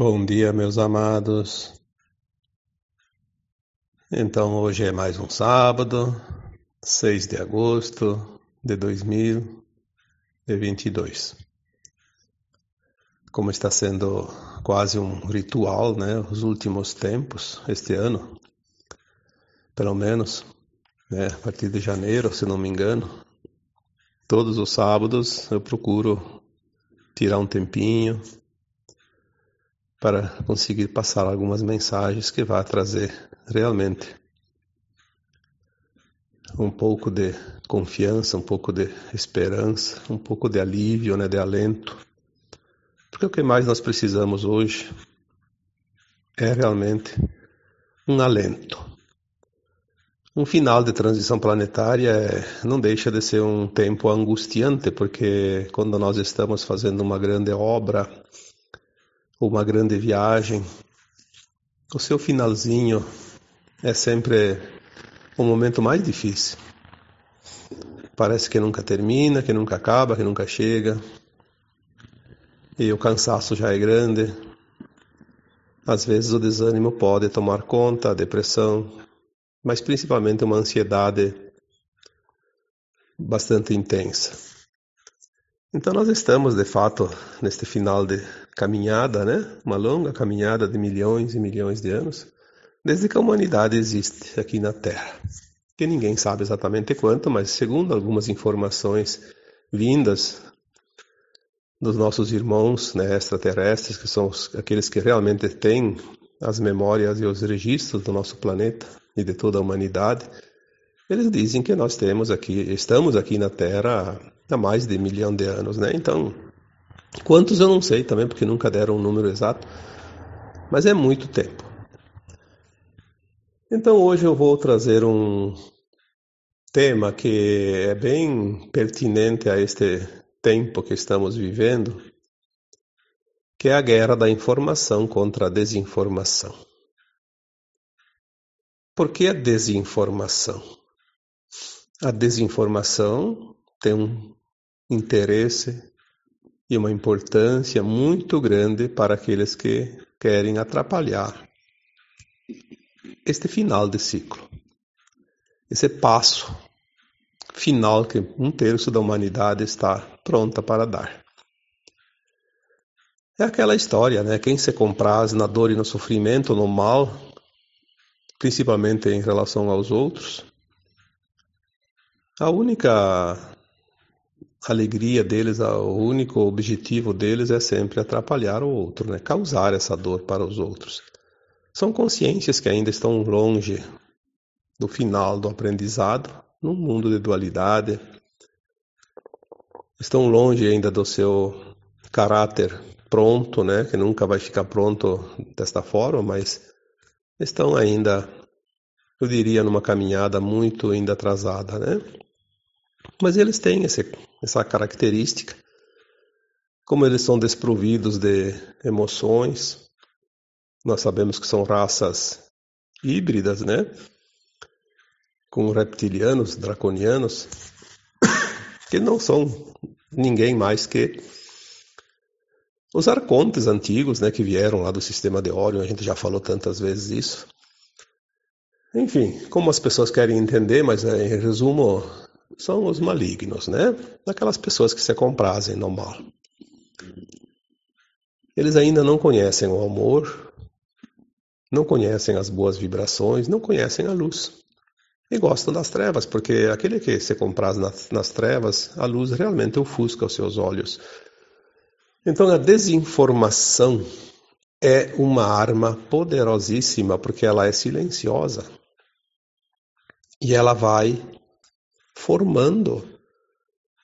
Bom dia, meus amados. Então, hoje é mais um sábado, 6 de agosto de 2022. Como está sendo quase um ritual, né, os últimos tempos, este ano, pelo menos, né, a partir de janeiro, se não me engano, todos os sábados eu procuro tirar um tempinho para conseguir passar algumas mensagens que vá trazer realmente um pouco de confiança, um pouco de esperança, um pouco de alívio, né, de alento. Porque o que mais nós precisamos hoje é realmente um alento. Um final de transição planetária é, não deixa de ser um tempo angustiante, porque quando nós estamos fazendo uma grande obra, uma grande viagem, o seu finalzinho é sempre o momento mais difícil. Parece que nunca termina, que nunca acaba, que nunca chega. E o cansaço já é grande. Às vezes o desânimo pode tomar conta, a depressão, mas principalmente uma ansiedade bastante intensa. Então nós estamos, de fato, neste final de caminhada, né? Uma longa caminhada de milhões e milhões de anos, desde que a humanidade existe aqui na Terra. Que ninguém sabe exatamente quanto, mas segundo algumas informações vindas dos nossos irmãos né, extraterrestres, que são os, aqueles que realmente têm as memórias e os registros do nosso planeta e de toda a humanidade, eles dizem que nós temos aqui, estamos aqui na Terra há mais de um milhão de anos, né? Então, quantos eu não sei também, porque nunca deram um número exato, mas é muito tempo. Então hoje eu vou trazer um tema que é bem pertinente a este tempo que estamos vivendo, que é a guerra da informação contra a desinformação. Por que a desinformação? A desinformação tem um interesse e uma importância muito grande para aqueles que querem atrapalhar este final de ciclo, esse passo final que um terço da humanidade está pronta para dar. É aquela história, né? Quem se compraz na dor e no sofrimento, no mal, principalmente em relação aos outros, a única alegria deles, o único objetivo deles é sempre atrapalhar o outro, né? causar essa dor para os outros. São consciências que ainda estão longe do final do aprendizado, num mundo de dualidade, estão longe ainda do seu caráter pronto, né? que nunca vai ficar pronto desta forma, mas estão ainda, eu diria, numa caminhada muito ainda atrasada, né? Mas eles têm esse, essa característica. Como eles são desprovidos de emoções, nós sabemos que são raças híbridas, né? Com reptilianos, draconianos, que não são ninguém mais que os arcontes antigos, né, que vieram lá do sistema de Orion, a gente já falou tantas vezes isso. Enfim, como as pessoas querem entender, mas é, em resumo, são os malignos, né? Aquelas pessoas que se comprazem no mal. Eles ainda não conhecem o amor, não conhecem as boas vibrações, não conhecem a luz. E gostam das trevas, porque aquele que se compraz nas, nas trevas, a luz realmente ofusca os seus olhos. Então a desinformação é uma arma poderosíssima, porque ela é silenciosa. E ela vai formando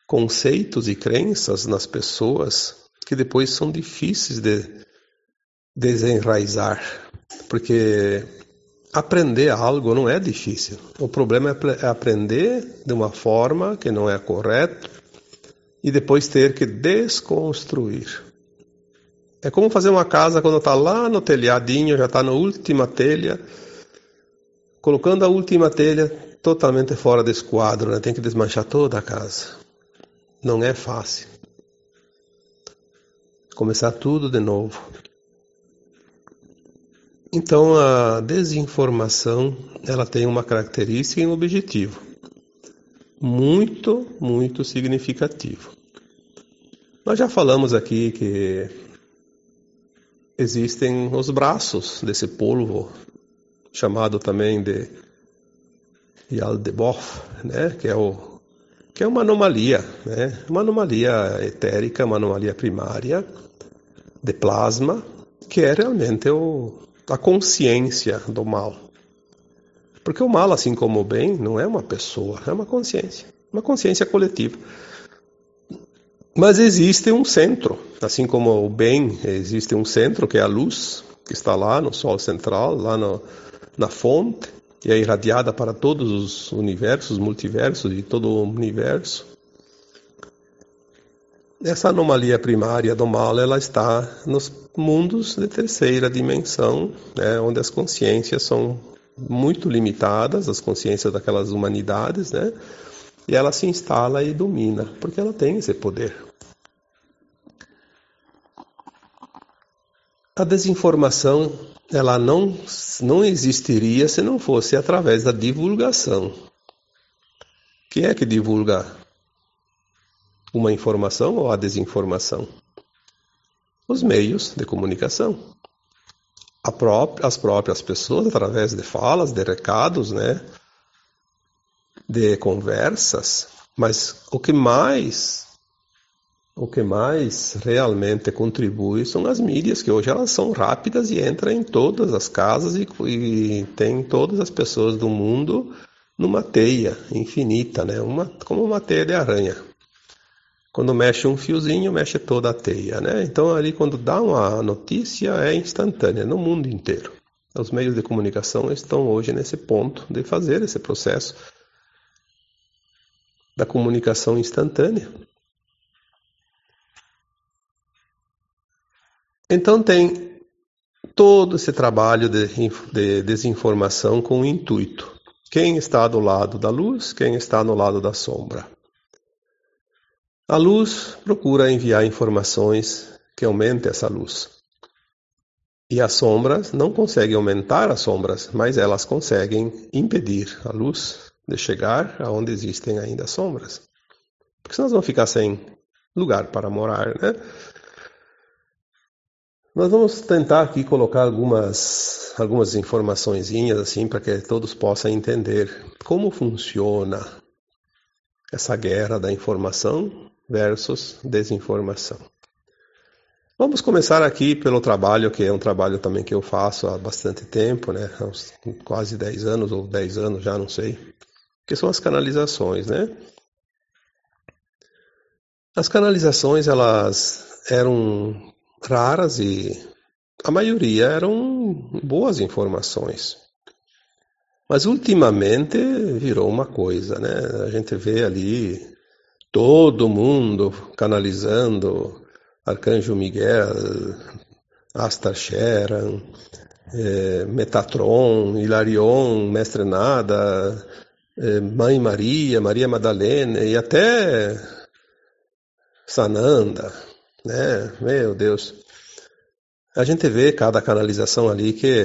conceitos e crenças nas pessoas que depois são difíceis de desenraizar, porque aprender algo não é difícil. O problema é, é aprender de uma forma que não é correta e depois ter que desconstruir. É como fazer uma casa quando está lá no telhadinho, já está na última telha, colocando a última telha, totalmente fora desse quadro, né? tem que desmanchar toda a casa. Não é fácil. Começar tudo de novo. Então a desinformação ela tem uma característica e um objetivo muito, muito significativo. Nós já falamos aqui que existem os braços desse polvo, chamado também de Yaldebof, né? que, é o, que é uma anomalia, né? uma anomalia etérica, uma anomalia primária de plasma, que é realmente o, a consciência do mal. Porque o mal, assim como o bem, não é uma pessoa, é uma consciência, uma consciência coletiva. Mas existe um centro, assim como o bem, existe um centro que é a luz, que está lá no Sol central, lá no, na fonte, e é irradiada para todos os universos, multiversos e todo o universo. Essa anomalia primária do mal, ela está nos mundos de terceira dimensão, né, onde as consciências são muito limitadas, as consciências daquelas humanidades, né? E ela se instala e domina, porque ela tem esse poder. A desinformação, ela não, não existiria se não fosse através da divulgação. Quem é que divulga uma informação ou a desinformação? Os meios de comunicação própria, as próprias pessoas através de falas, de recados, né? De conversas, mas o que mais o que mais realmente contribui são as mídias, que hoje elas são rápidas e entram em todas as casas e, e tem todas as pessoas do mundo numa teia infinita, né? uma, como uma teia de aranha. Quando mexe um fiozinho, mexe toda a teia, né? Então ali quando dá uma notícia é instantânea no mundo inteiro. Os meios de comunicação estão hoje nesse ponto de fazer esse processo da comunicação instantânea. Então tem todo esse trabalho de, de desinformação com o intuito. Quem está do lado da luz, quem está no lado da sombra. A luz procura enviar informações que aumentem essa luz. E as sombras não conseguem aumentar as sombras, mas elas conseguem impedir a luz de chegar aonde existem ainda sombras. Porque senão nós vamos ficar sem lugar para morar, né? Nós vamos tentar aqui colocar algumas algumas informações assim para que todos possam entender como funciona essa guerra da informação versus desinformação. Vamos começar aqui pelo trabalho, que é um trabalho também que eu faço há bastante tempo, né? Há uns quase 10 anos ou 10 anos já, não sei. Que são as canalizações, né? As canalizações, elas eram raras e a maioria eram boas informações. Mas ultimamente virou uma coisa, né? A gente vê ali todo mundo canalizando Arcanjo Miguel, Astar Sheran, é, Metatron, Hilarion, Mestre Nada, é, Mãe Maria, Maria Madalena e até Sananda, né? Meu Deus. A gente vê cada canalização ali que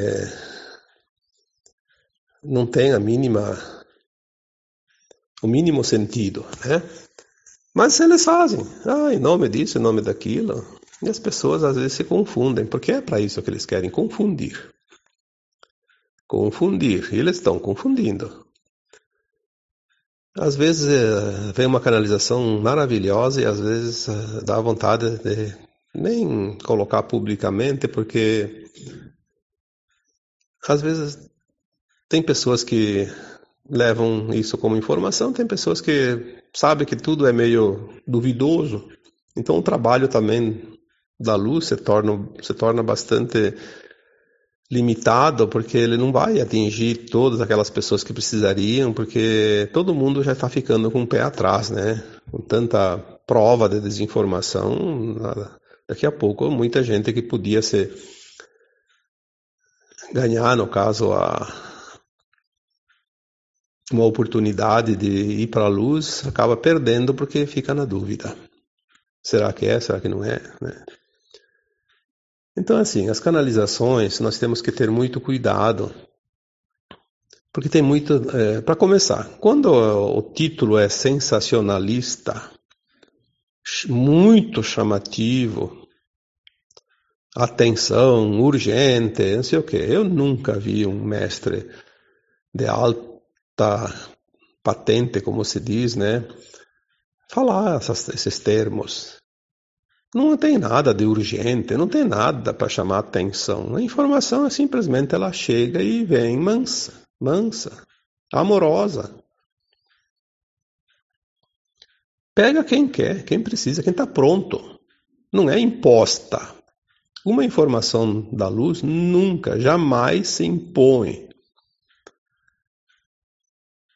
não tem a mínima o mínimo sentido, né? Mas eles fazem, ah, em nome disso, em nome daquilo. E as pessoas às vezes se confundem, porque é para isso que eles querem confundir. Confundir, e eles estão confundindo. Às vezes é, vem uma canalização maravilhosa e às vezes é, dá vontade de nem colocar publicamente, porque às vezes tem pessoas que levam isso como informação, tem pessoas que sabem que tudo é meio duvidoso. Então o trabalho também da luz se torna, se torna bastante limitado, porque ele não vai atingir todas aquelas pessoas que precisariam, porque todo mundo já está ficando com o pé atrás, né? Com tanta prova de desinformação, daqui a pouco muita gente que podia ser ganhar, no caso, a, uma oportunidade de ir para a luz, acaba perdendo porque fica na dúvida. Será que é? Será que não é? Né? Então, assim, as canalizações nós temos que ter muito cuidado, porque tem muito. É, Para começar, quando o título é sensacionalista, muito chamativo, atenção, urgente, não sei o quê. Eu nunca vi um mestre de alta patente, como se diz, né? Falar essas, esses termos. Não tem nada de urgente, não tem nada para chamar atenção. A informação é simplesmente ela chega e vem mansa, mansa, amorosa. Pega quem quer, quem precisa, quem está pronto. Não é imposta. Uma informação da luz nunca, jamais se impõe.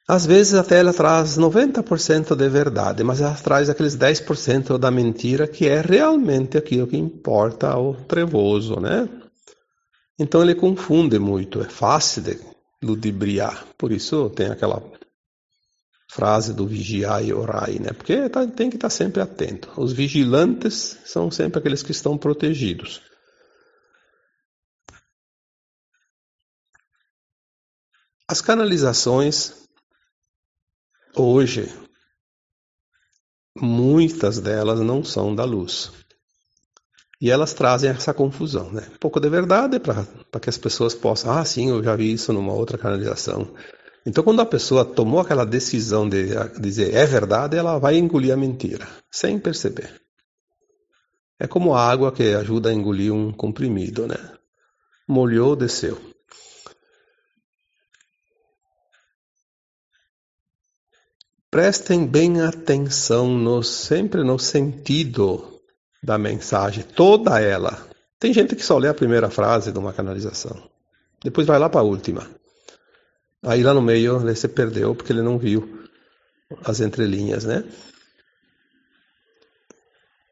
Às vezes até ela traz 90% de verdade, mas ela traz aqueles 10% da mentira que é realmente aquilo que importa ao trevoso, né? Então ele confunde muito, é fácil de ludibriar. Por isso tem aquela frase do vigiar e orai, né? Porque tá, tem que estar sempre atento. Os vigilantes são sempre aqueles que estão protegidos. As canalizações Hoje, muitas delas não são da luz. E elas trazem essa confusão, né? Um pouco de verdade para que as pessoas possam, ah, sim, eu já vi isso numa outra canalização. Então, quando a pessoa tomou aquela decisão de dizer é verdade, ela vai engolir a mentira, sem perceber. É como a água que ajuda a engolir um comprimido, né? Molhou, desceu. Prestem bem atenção no, sempre no sentido da mensagem, toda ela. Tem gente que só lê a primeira frase de uma canalização, depois vai lá para a última. Aí lá no meio ele se perdeu porque ele não viu as entrelinhas, né?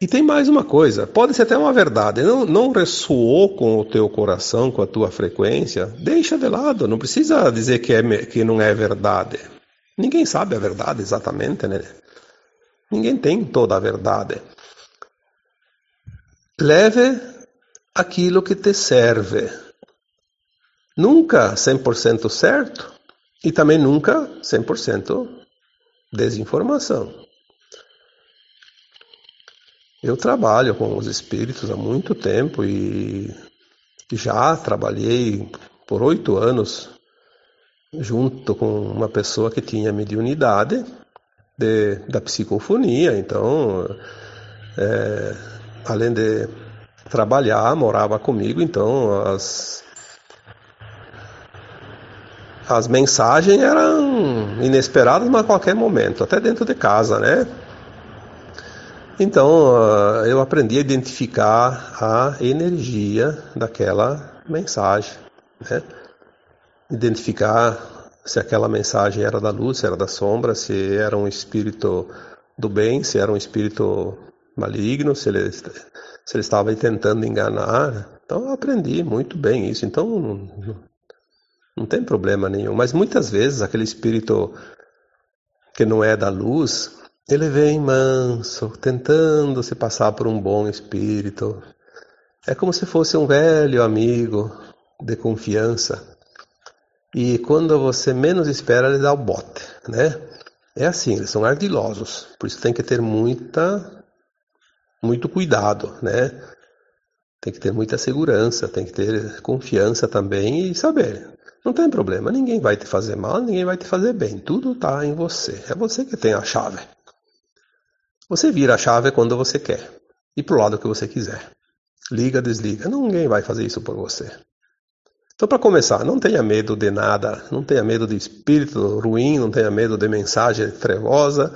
E tem mais uma coisa, pode ser até uma verdade, não, não ressoou com o teu coração, com a tua frequência, deixa de lado, não precisa dizer que, é, que não é verdade. Ninguém sabe a verdade exatamente, né? Ninguém tem toda a verdade. Leve aquilo que te serve. Nunca 100% certo e também nunca 100% desinformação. Eu trabalho com os espíritos há muito tempo e já trabalhei por oito anos junto com uma pessoa que tinha mediunidade de, da psicofonia. Então, é, além de trabalhar, morava comigo, então as, as mensagens eram inesperadas, mas a qualquer momento, até dentro de casa, né? Então, eu aprendi a identificar a energia daquela mensagem, né? Identificar se aquela mensagem era da luz, se era da sombra, se era um espírito do bem, se era um espírito maligno, se ele, se ele estava tentando enganar. Então eu aprendi muito bem isso. Então não, não tem problema nenhum. Mas muitas vezes aquele espírito que não é da luz, ele vem manso, tentando se passar por um bom espírito. É como se fosse um velho amigo de confiança e quando você menos espera, ele dá o bote, né? É assim, eles são ardilosos, por isso tem que ter muita, muito cuidado, né? Tem que ter muita segurança, tem que ter confiança também e saber. Não tem problema, ninguém vai te fazer mal, ninguém vai te fazer bem, tudo está em você. É você que tem a chave. Você vira a chave quando você quer e pro lado que você quiser. Liga, desliga. Ninguém vai fazer isso por você. Então, para começar, não tenha medo de nada, não tenha medo de espírito ruim, não tenha medo de mensagem trevosa.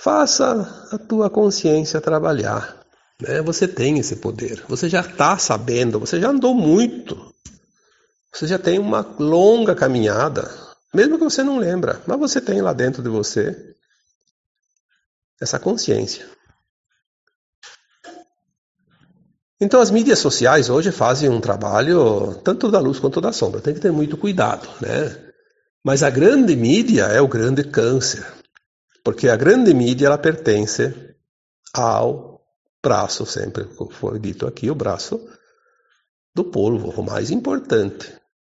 Faça a tua consciência trabalhar. Né? Você tem esse poder, você já está sabendo, você já andou muito, você já tem uma longa caminhada, mesmo que você não lembra, mas você tem lá dentro de você essa consciência. Então as mídias sociais hoje fazem um trabalho tanto da luz quanto da sombra. Tem que ter muito cuidado, né? Mas a grande mídia é o grande câncer, porque a grande mídia ela pertence ao braço, sempre foi dito aqui, o braço do polvo, o mais importante,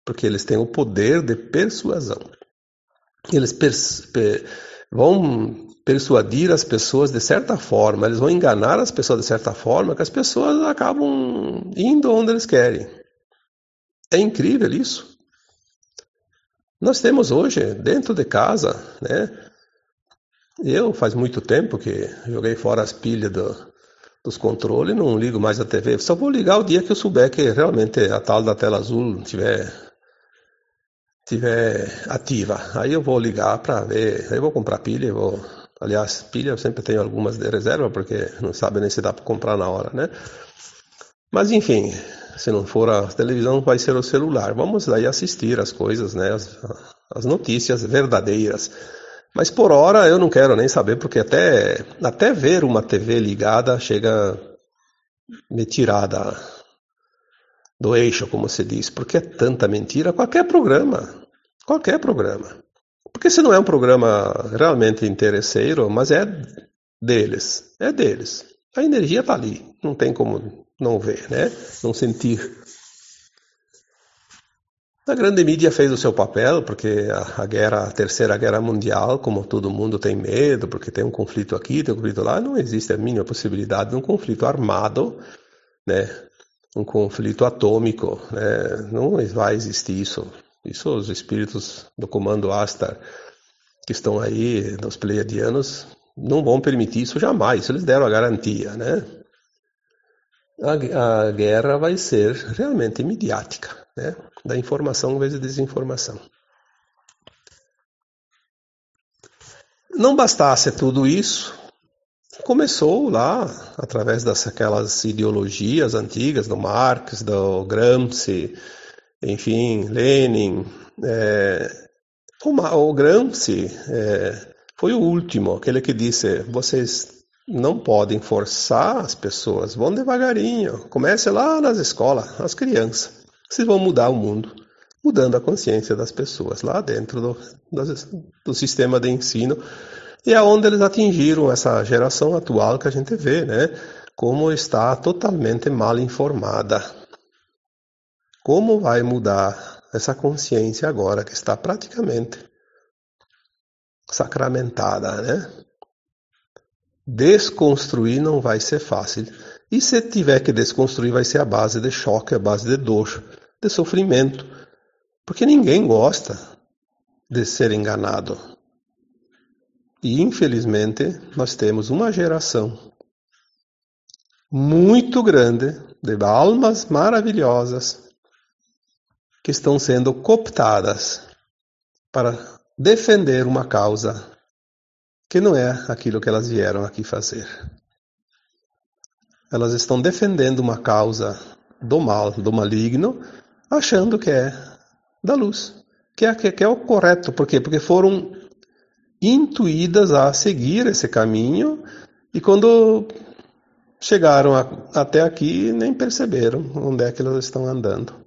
porque eles têm o poder de persuasão. Eles pers per vão persuadir as pessoas de certa forma, eles vão enganar as pessoas de certa forma que as pessoas acabam indo onde eles querem. É incrível isso. Nós temos hoje, dentro de casa, né? Eu faz muito tempo que joguei fora as pilhas do, dos controles, não ligo mais a TV. Só vou ligar o dia que eu souber que realmente a tal da tela azul tiver tiver ativa. Aí eu vou ligar para ver, aí eu vou comprar pilha, vou Aliás, pilha eu sempre tenho algumas de reserva, porque não sabe nem se dá para comprar na hora, né? Mas enfim, se não for a televisão, vai ser o celular. Vamos daí assistir as coisas, né? As, as notícias verdadeiras. Mas por hora eu não quero nem saber, porque até, até ver uma TV ligada chega me tirar da, do eixo, como se diz, porque é tanta mentira. Qualquer programa, qualquer programa. Porque se não é um programa realmente interesseiro, mas é deles, é deles. A energia está ali, não tem como não ver, né? Não sentir. A grande mídia fez o seu papel, porque a, a, guerra, a terceira guerra mundial, como todo mundo tem medo, porque tem um conflito aqui, tem um conflito lá, não existe a mínima possibilidade de um conflito armado, né? Um conflito atômico, né? Não vai existir isso. Isso os espíritos do comando Astar que estão aí, dos pleiadianos, não vão permitir isso jamais. Eles deram a garantia, né? A, a guerra vai ser realmente midiática, né? Da informação em vez de desinformação. Não bastasse tudo isso, começou lá, através daquelas ideologias antigas do Marx, do Gramsci, enfim, Lenin. É, o, o Gramsci é, foi o último, aquele que disse: vocês não podem forçar as pessoas, vão devagarinho, comece lá nas escolas, as crianças. Vocês vão mudar o mundo, mudando a consciência das pessoas lá dentro do, do, do sistema de ensino. E é onde eles atingiram essa geração atual que a gente vê, né? Como está totalmente mal informada. Como vai mudar essa consciência agora que está praticamente sacramentada, né? Desconstruir não vai ser fácil. E se tiver que desconstruir, vai ser a base de choque, a base de dor, de sofrimento. Porque ninguém gosta de ser enganado. E infelizmente, nós temos uma geração muito grande de almas maravilhosas que estão sendo cooptadas para defender uma causa que não é aquilo que elas vieram aqui fazer. Elas estão defendendo uma causa do mal, do maligno, achando que é da luz, que é, que é o correto. Por quê? Porque foram intuídas a seguir esse caminho e quando chegaram a, até aqui nem perceberam onde é que elas estão andando.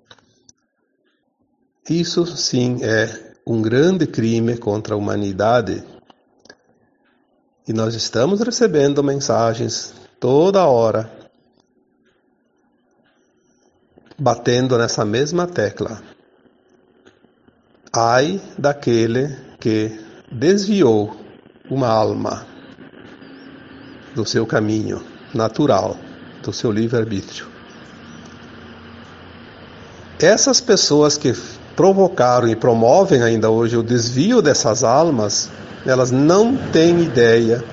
Isso sim é um grande crime contra a humanidade. E nós estamos recebendo mensagens toda hora, batendo nessa mesma tecla. Ai daquele que desviou uma alma do seu caminho natural, do seu livre-arbítrio. Essas pessoas que provocaram e promovem ainda hoje o desvio dessas almas, elas não têm ideia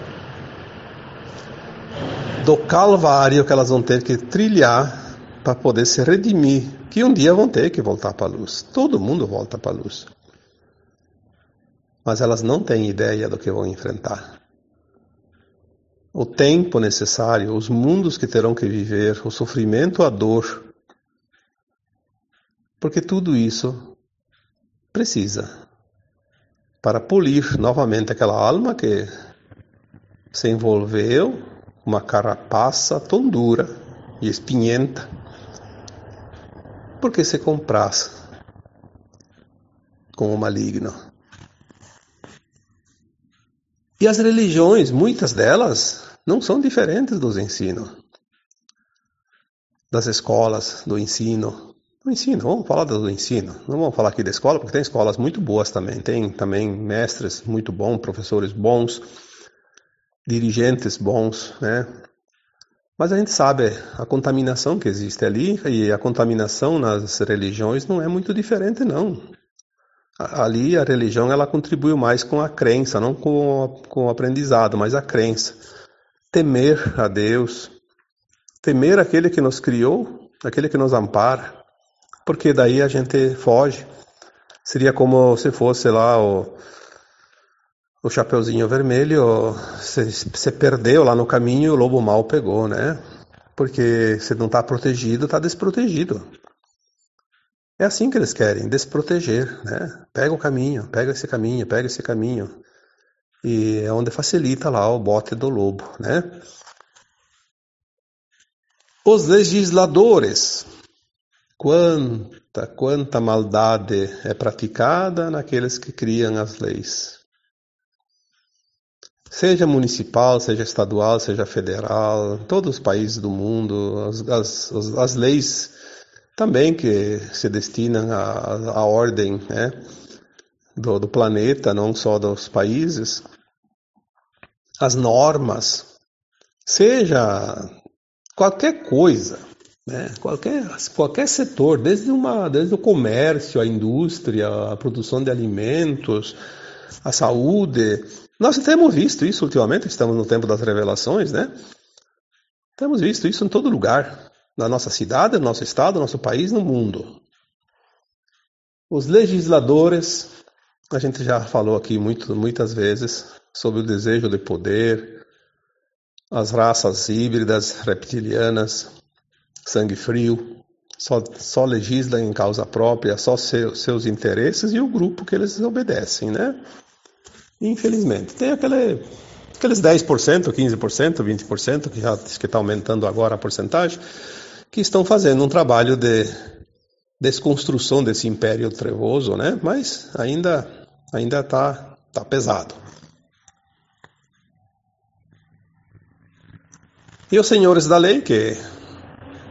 do calvário que elas vão ter que trilhar para poder se redimir, que um dia vão ter que voltar para a luz. Todo mundo volta para a luz. Mas elas não têm ideia do que vão enfrentar. O tempo necessário, os mundos que terão que viver, o sofrimento, a dor, porque tudo isso precisa para polir novamente aquela alma que se envolveu uma carapaça tão dura e espinhenta porque se compraz com o maligno. E as religiões, muitas delas, não são diferentes dos ensinos. das escolas, do ensino. Do ensino, vamos falar do ensino. Não vamos falar aqui da escola, porque tem escolas muito boas também. Tem também mestres muito bons, professores bons, dirigentes bons, né? Mas a gente sabe a contaminação que existe ali e a contaminação nas religiões não é muito diferente, não. Ali a religião ela contribuiu mais com a crença, não com, com o aprendizado, mas a crença. Temer a Deus, temer aquele que nos criou, aquele que nos ampara, porque daí a gente foge. Seria como se fosse lá o, o Chapeuzinho Vermelho, você perdeu lá no caminho o lobo mal pegou, né? Porque você não está protegido, está desprotegido. É assim que eles querem, desproteger, né? Pega o caminho, pega esse caminho, pega esse caminho. E é onde facilita lá o bote do lobo, né? Os legisladores. Quanta, quanta maldade é praticada naqueles que criam as leis. Seja municipal, seja estadual, seja federal, todos os países do mundo, as, as, as leis também que se destinam à, à ordem né, do, do planeta, não só dos países, as normas, seja qualquer coisa, né? qualquer, qualquer setor, desde, uma, desde o comércio, a indústria, a produção de alimentos, a saúde. Nós temos visto isso ultimamente, estamos no tempo das revelações, né? Temos visto isso em todo lugar, na nossa cidade, no nosso estado, no nosso país, no mundo. Os legisladores, a gente já falou aqui muito, muitas vezes sobre o desejo de poder, as raças híbridas, reptilianas, sangue frio, só, só legislam em causa própria, só seu, seus interesses e o grupo que eles obedecem, né? Infelizmente. Tem aquele, aqueles 10%, 15%, 20%, que já está aumentando agora a porcentagem, que estão fazendo um trabalho de desconstrução desse império trevoso, né? Mas ainda ainda está tá pesado. E os senhores da lei, que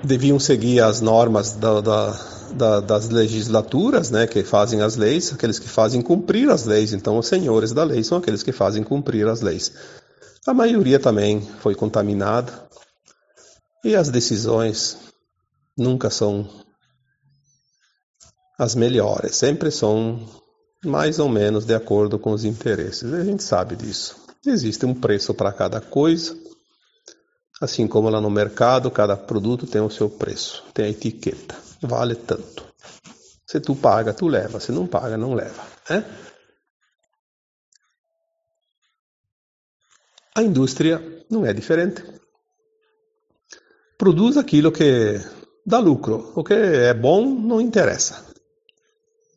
deviam seguir as normas da, da, da, das legislaturas, né, que fazem as leis, aqueles que fazem cumprir as leis. Então, os senhores da lei são aqueles que fazem cumprir as leis. A maioria também foi contaminada e as decisões nunca são as melhores, sempre são mais ou menos de acordo com os interesses. A gente sabe disso. Existe um preço para cada coisa Assim como lá no mercado, cada produto tem o seu preço, tem a etiqueta, vale tanto. Se tu paga, tu leva, se não paga, não leva. Né? A indústria não é diferente. Produz aquilo que dá lucro. O que é bom não interessa.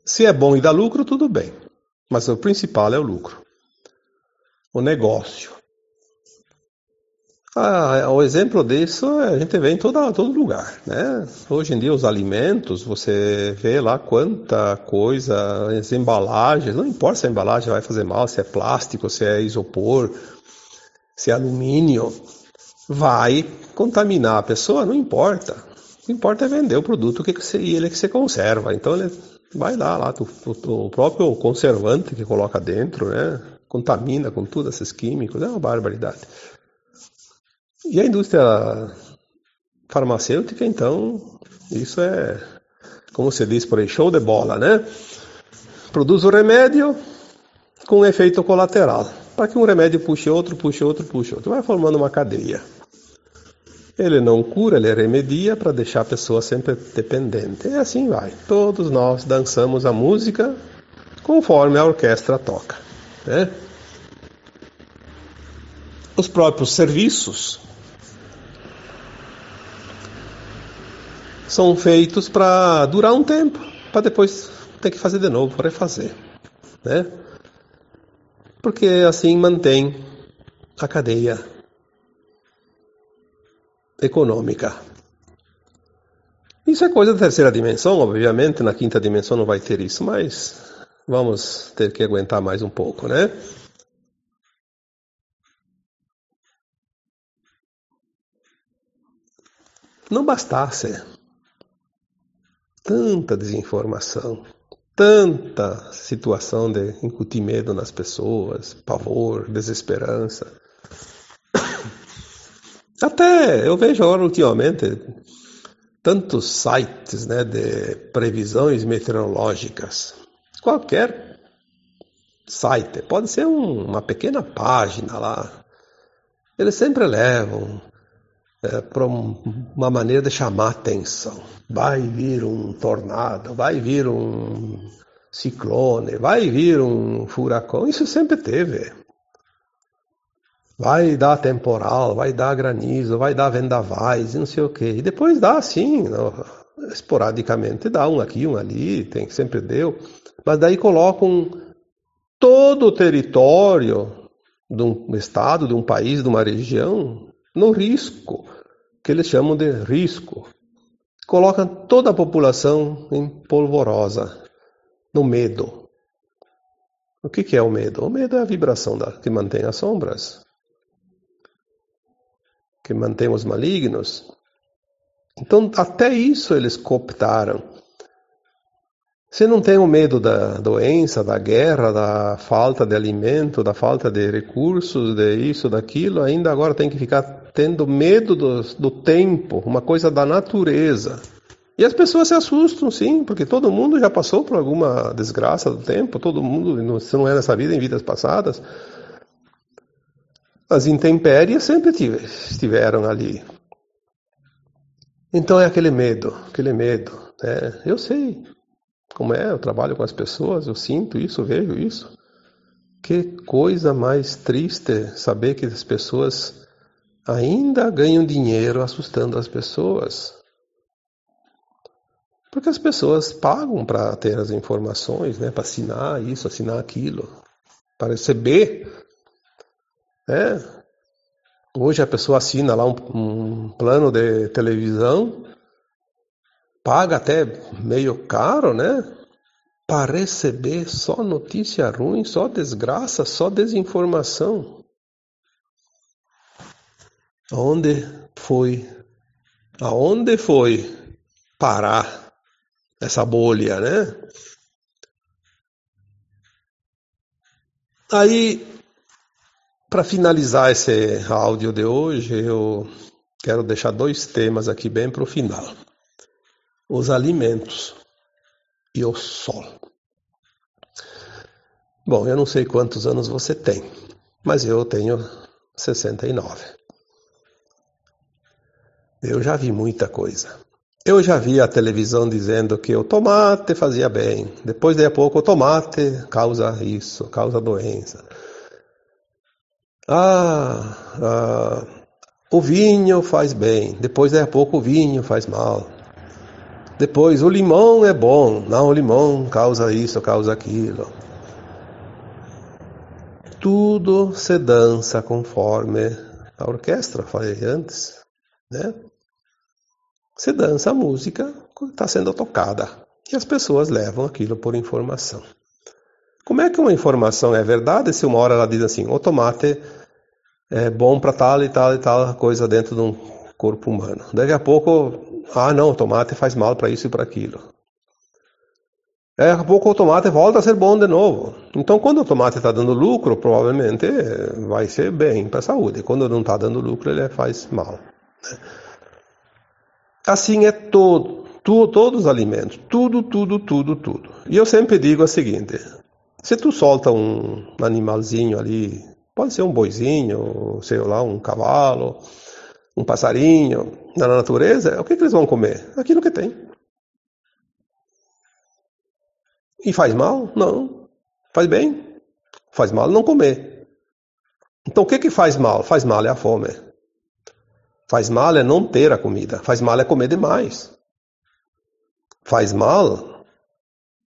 Se é bom e dá lucro, tudo bem. Mas o principal é o lucro. O negócio. Ah, o exemplo disso a gente vê em todo, lugar, né? Hoje em dia os alimentos, você vê lá quanta coisa, as embalagens, não importa se a embalagem vai fazer mal, se é plástico, se é isopor, se é alumínio, vai contaminar a pessoa, não importa. O que importa é vender o produto que você, e ele que você conserva. Então ele vai lá, lá o, o próprio conservante que coloca dentro, né? Contamina com todos esses químicos, é uma barbaridade. E a indústria farmacêutica, então, isso é, como você diz por aí, show de bola, né? Produz o remédio com efeito colateral. Para que um remédio puxe outro, puxe outro, puxe outro. Vai formando uma cadeia. Ele não cura, ele remedia para deixar a pessoa sempre dependente. E assim vai. Todos nós dançamos a música conforme a orquestra toca. Né? Os próprios serviços são feitos para durar um tempo, para depois ter que fazer de novo, refazer, né? Porque assim mantém a cadeia econômica. Isso é coisa da terceira dimensão, obviamente, na quinta dimensão não vai ter isso, mas vamos ter que aguentar mais um pouco, né? não bastasse tanta desinformação, tanta situação de incutir medo nas pessoas, pavor, desesperança. Até eu vejo agora ultimamente tantos sites né, de previsões meteorológicas. Qualquer site, pode ser um, uma pequena página lá. Eles sempre levam é, para uma maneira de chamar atenção. Vai vir um tornado, vai vir um ciclone, vai vir um furacão. Isso sempre teve. Vai dar temporal, vai dar granizo, vai dar vendavais, não sei o quê. E depois dá sim, esporadicamente dá um aqui, um ali, tem sempre deu. Mas daí colocam todo o território de um estado, de um país, de uma região no risco, que eles chamam de risco. Colocam toda a população em polvorosa, no medo. O que, é o medo? O medo é a vibração da, que mantém as sombras que mantém os malignos. Então, até isso eles cooptaram. Você não tem o medo da doença, da guerra, da falta de alimento, da falta de recursos, de isso, daquilo, ainda agora tem que ficar tendo medo do, do tempo, uma coisa da natureza. E as pessoas se assustam, sim, porque todo mundo já passou por alguma desgraça do tempo, todo mundo, se não é nessa vida, em vidas passadas, as intempéries sempre estiveram ali. Então é aquele medo, aquele medo. Né? Eu sei como é, eu trabalho com as pessoas, eu sinto isso, vejo isso. Que coisa mais triste saber que as pessoas ainda ganham dinheiro assustando as pessoas. Porque as pessoas pagam para ter as informações, né, para assinar isso, assinar aquilo, para receber é. Hoje a pessoa assina lá um, um plano de televisão, paga até meio caro, né? Para receber só notícia ruim, só desgraça, só desinformação. Aonde foi? Aonde foi parar essa bolha, né? Aí para finalizar esse áudio de hoje, eu quero deixar dois temas aqui bem para o final: os alimentos e o sol. Bom, eu não sei quantos anos você tem, mas eu tenho 69. Eu já vi muita coisa. Eu já vi a televisão dizendo que o tomate fazia bem. Depois, de a pouco, o tomate causa isso, causa doença. Ah, ah, o vinho faz bem, depois daqui a pouco o vinho faz mal. Depois o limão é bom, não, o limão causa isso, causa aquilo. Tudo se dança conforme a orquestra, falei antes, né? Se dança a música que está sendo tocada e as pessoas levam aquilo por informação. Como é que uma informação é verdade se uma hora ela diz assim, o tomate é bom para tal e tal e tal coisa dentro de um corpo humano. Daqui a pouco, ah não, o tomate faz mal para isso e para aquilo. Daqui a pouco o tomate volta a ser bom de novo. Então, quando o tomate está dando lucro, provavelmente vai ser bem para a saúde. Quando não está dando lucro, ele faz mal. Assim é todo, tu, todos os alimentos, tudo, tudo, tudo, tudo. E eu sempre digo o seguinte: se tu solta um animalzinho ali, pode ser um boizinho, sei lá, um cavalo, um passarinho, na natureza, o que, que eles vão comer? Aquilo que tem. E faz mal? Não. Faz bem? Faz mal não comer. Então o que, que faz mal? Faz mal é a fome. Faz mal é não ter a comida. Faz mal é comer demais. Faz mal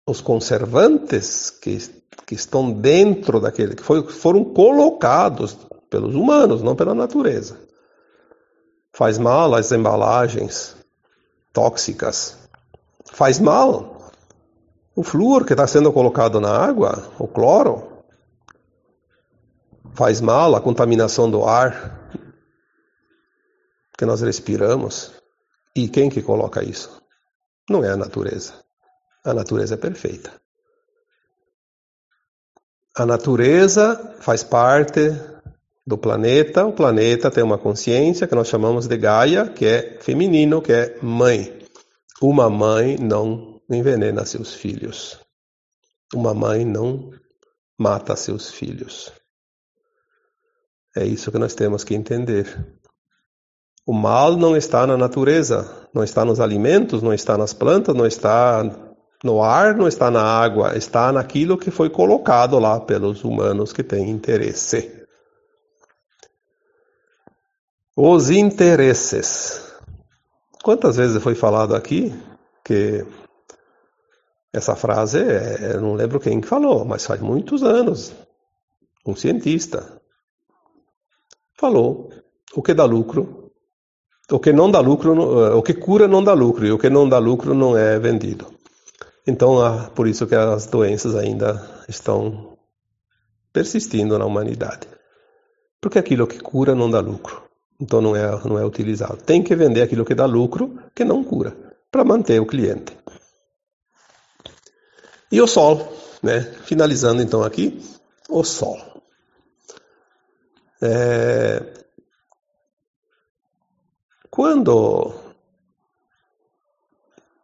os conservantes que, que estão dentro daquele, que foi, foram colocados pelos humanos, não pela natureza. Faz mal as embalagens tóxicas. Faz mal o flúor que está sendo colocado na água, o cloro. Faz mal a contaminação do ar que nós respiramos. E quem que coloca isso? Não é a natureza. A natureza é perfeita. A natureza faz parte do planeta. O planeta tem uma consciência que nós chamamos de Gaia, que é feminino, que é mãe. Uma mãe não envenena seus filhos. Uma mãe não mata seus filhos. É isso que nós temos que entender. O mal não está na natureza, não está nos alimentos, não está nas plantas, não está no ar, não está na água, está naquilo que foi colocado lá pelos humanos que têm interesse. Os interesses. Quantas vezes foi falado aqui que essa frase, é, eu não lembro quem falou, mas faz muitos anos, um cientista falou: o que dá lucro, o que não dá lucro, eh, o que cura não dá lucro e o que não dá lucro não é vendido. Então, ah, por isso que as doenças ainda estão persistindo na humanidade. Porque aquilo que cura não dá lucro. Então não é, não é utilizado. Tem que vender aquilo que dá lucro, que não cura, para manter o cliente. E o sol, né? Finalizando então aqui, o sol. É... Quando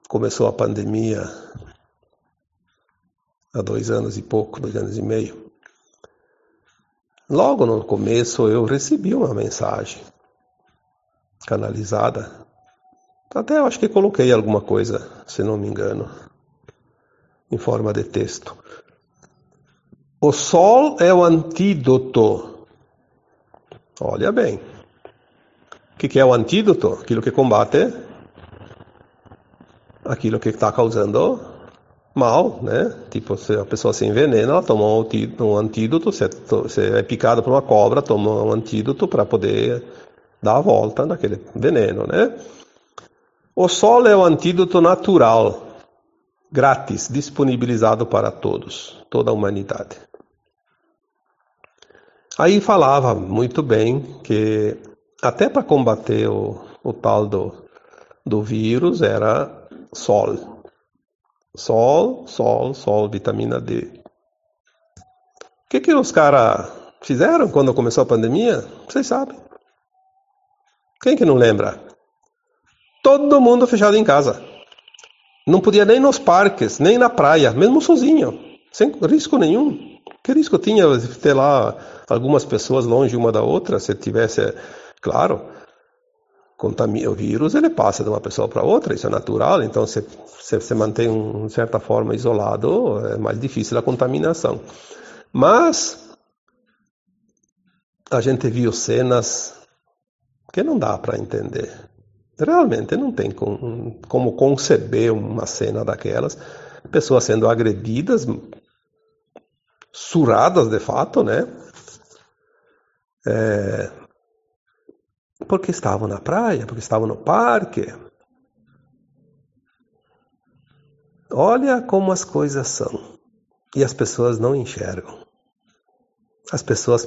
começou a pandemia, há dois anos e pouco, dois anos e meio, logo no começo eu recebi uma mensagem canalizada. Até eu acho que coloquei alguma coisa, se não me engano, em forma de texto. O sol é o antídoto. Olha bem. O que é o antídoto? Aquilo que combate aquilo que está causando mal, né? Tipo, se a pessoa se envenena, ela toma um antídoto, se é picada por uma cobra, toma um antídoto para poder dar a volta naquele veneno, né? O sol é o antídoto natural, grátis, disponibilizado para todos, toda a humanidade. Aí falava muito bem que até para combater o, o tal do, do vírus era sol. Sol, sol, sol, vitamina D. O que, que os caras fizeram quando começou a pandemia? Vocês sabem. Quem que não lembra? Todo mundo fechado em casa. Não podia nem nos parques, nem na praia, mesmo sozinho, sem risco nenhum. Que risco tinha ter lá algumas pessoas longe uma da outra, se tivesse, claro, o vírus ele passa de uma pessoa para outra, isso é natural, então se você mantém um, de certa forma isolado, é mais difícil a contaminação. Mas a gente viu cenas que não dá para entender. Realmente não tem como, como conceber uma cena daquelas, pessoas sendo agredidas, suradas de fato, né? É, porque estavam na praia, porque estavam no parque. Olha como as coisas são. E as pessoas não enxergam. As pessoas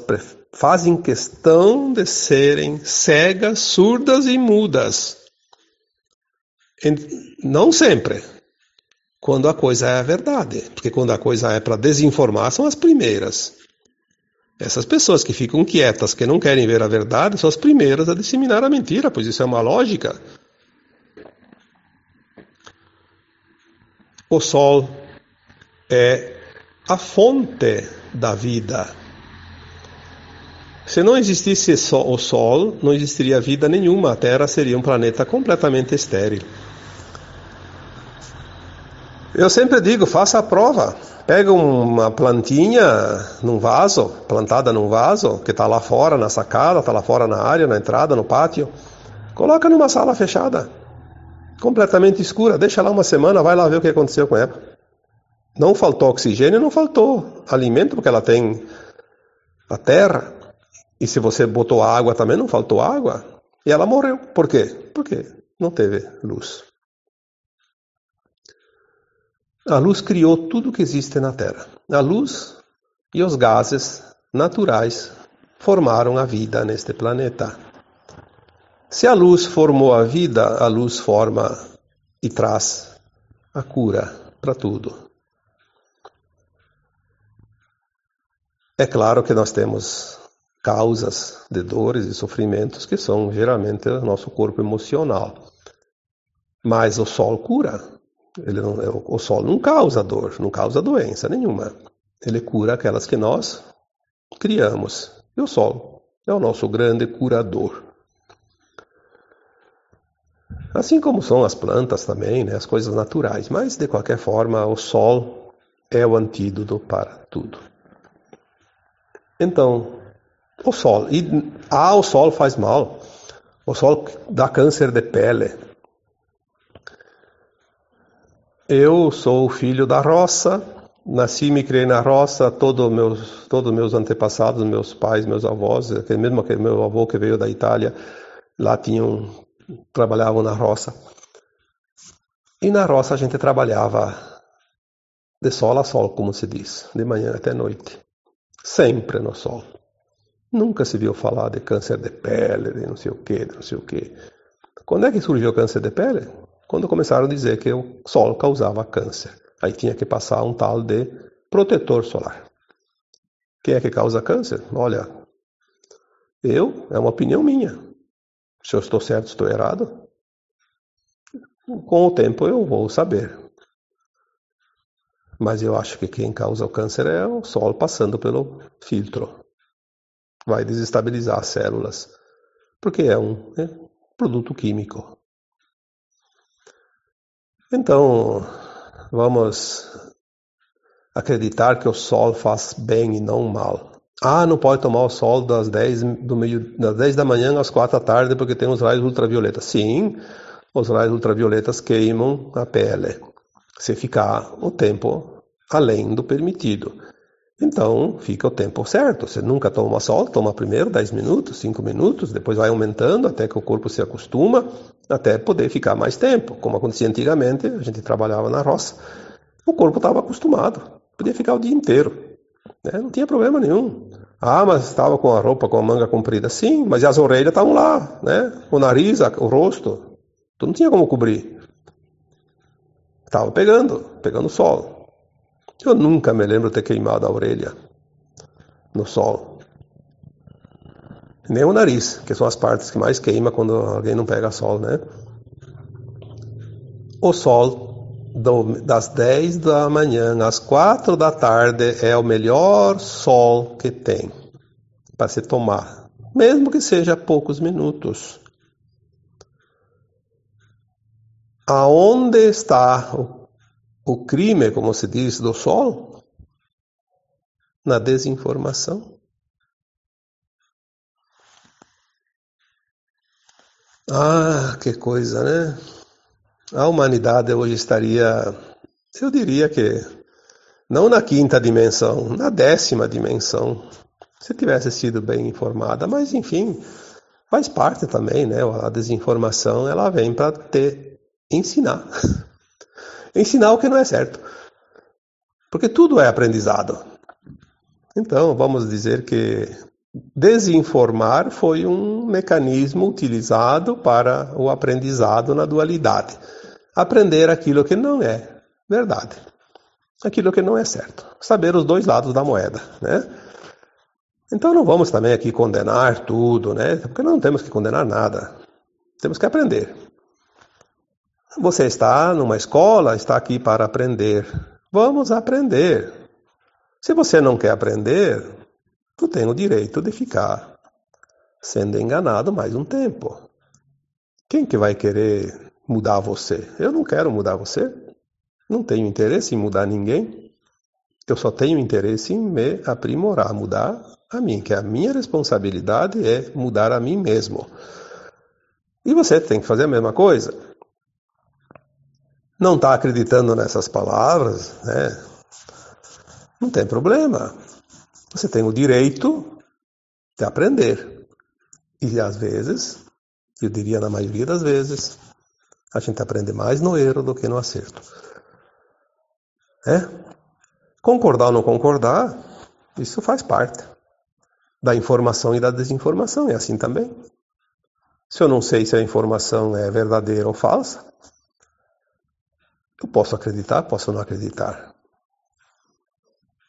fazem questão de serem cegas, surdas e mudas. Não sempre. Quando a coisa é a verdade. Porque quando a coisa é para desinformar, são as primeiras. Essas pessoas que ficam quietas, que não querem ver a verdade, são as primeiras a disseminar a mentira, pois isso é uma lógica. O sol é a fonte da vida. Se não existisse o Sol, não existiria vida nenhuma. A Terra seria um planeta completamente estéril. Eu sempre digo, faça a prova. Pega uma plantinha num vaso, plantada num vaso, que está lá fora na sacada, está lá fora na área, na entrada, no pátio. Coloca numa sala fechada, completamente escura. Deixa lá uma semana, vai lá ver o que aconteceu com ela. Não faltou oxigênio, não faltou alimento, porque ela tem a terra. E se você botou água também, não faltou água. E ela morreu. Por quê? Porque não teve luz. A luz criou tudo que existe na Terra. A luz e os gases naturais formaram a vida neste planeta. Se a luz formou a vida, a luz forma e traz a cura para tudo. É claro que nós temos causas de dores e sofrimentos que são geralmente o nosso corpo emocional. Mas o sol cura. Ele não, o sol não causa dor, não causa doença nenhuma. Ele cura aquelas que nós criamos. E o sol é o nosso grande curador. Assim como são as plantas também, né, as coisas naturais. Mas, de qualquer forma, o sol é o antídoto para tudo. Então, o sol. E, ah, o sol faz mal. O sol dá câncer de pele. Eu sou filho da roça, nasci e me criei na roça, todos meus, todos meus antepassados, meus pais, meus avós, mesmo aquele meu avô que veio da Itália, lá tinham trabalhavam na roça. E na roça a gente trabalhava de sol a sol, como se diz, de manhã até noite. Sempre no sol. Nunca se viu falar de câncer de pele, de não sei o que, de não sei o que. Quando é que surgiu o câncer de pele? Quando começaram a dizer que o sol causava câncer. Aí tinha que passar um tal de protetor solar. Quem é que causa câncer? Olha, eu, é uma opinião minha. Se eu estou certo, estou errado? Com o tempo eu vou saber. Mas eu acho que quem causa o câncer é o sol passando pelo filtro. Vai desestabilizar as células, porque é um é produto químico. Então, vamos acreditar que o sol faz bem e não mal. Ah, não pode tomar o sol das 10, do meio, das 10 da manhã às 4 da tarde porque tem os raios ultravioletas. Sim, os raios ultravioletas queimam a pele se ficar o tempo além do permitido. Então, fica o tempo certo. Você nunca toma sol, toma primeiro 10 minutos, 5 minutos, depois vai aumentando até que o corpo se acostuma, até poder ficar mais tempo. Como acontecia antigamente, a gente trabalhava na roça, o corpo estava acostumado, podia ficar o dia inteiro. Né? Não tinha problema nenhum. Ah, mas estava com a roupa com a manga comprida. Sim, mas as orelhas estavam lá, né? O nariz, o rosto. Tu não tinha como cobrir. Estava pegando, pegando sol. Eu nunca me lembro de ter queimado a orelha no sol. Nem o nariz, que são as partes que mais queima quando alguém não pega sol, né? O sol das 10 da manhã às 4 da tarde é o melhor sol que tem para se tomar, mesmo que seja poucos minutos. Aonde está o, o crime, como se diz, do sol? Na desinformação. Ah, que coisa, né? a humanidade hoje estaria, eu diria que, não na quinta dimensão, na décima dimensão, se tivesse sido bem informada, mas enfim, faz parte também, né? A desinformação ela vem para te ensinar, ensinar o que não é certo, porque tudo é aprendizado. Então, vamos dizer que desinformar foi um mecanismo utilizado para o aprendizado na dualidade aprender aquilo que não é verdade, aquilo que não é certo, saber os dois lados da moeda, né? Então não vamos também aqui condenar tudo, né? Porque não temos que condenar nada. Temos que aprender. Você está numa escola, está aqui para aprender. Vamos aprender. Se você não quer aprender, tu tem o direito de ficar sendo enganado mais um tempo. Quem que vai querer mudar você. Eu não quero mudar você. Não tenho interesse em mudar ninguém. Eu só tenho interesse em me aprimorar, mudar a mim, que a minha responsabilidade é mudar a mim mesmo. E você tem que fazer a mesma coisa. Não está acreditando nessas palavras, né? Não tem problema. Você tem o direito de aprender. E às vezes, eu diria na maioria das vezes, a gente aprende mais no erro do que no acerto. É? Concordar ou não concordar, isso faz parte da informação e da desinformação, é assim também. Se eu não sei se a informação é verdadeira ou falsa, eu posso acreditar, posso não acreditar.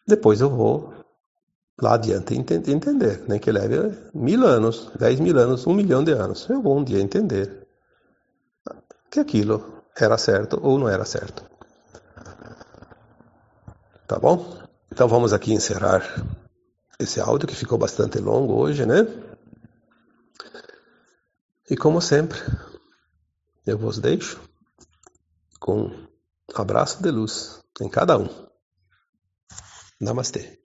Depois eu vou lá adiante entender, nem que leve mil anos, dez mil anos, um milhão de anos. Eu vou um dia entender que aquilo era certo ou não era certo. Tá bom? Então vamos aqui encerrar esse áudio que ficou bastante longo hoje, né? E como sempre, eu vos deixo com abraço de luz em cada um. Namastê.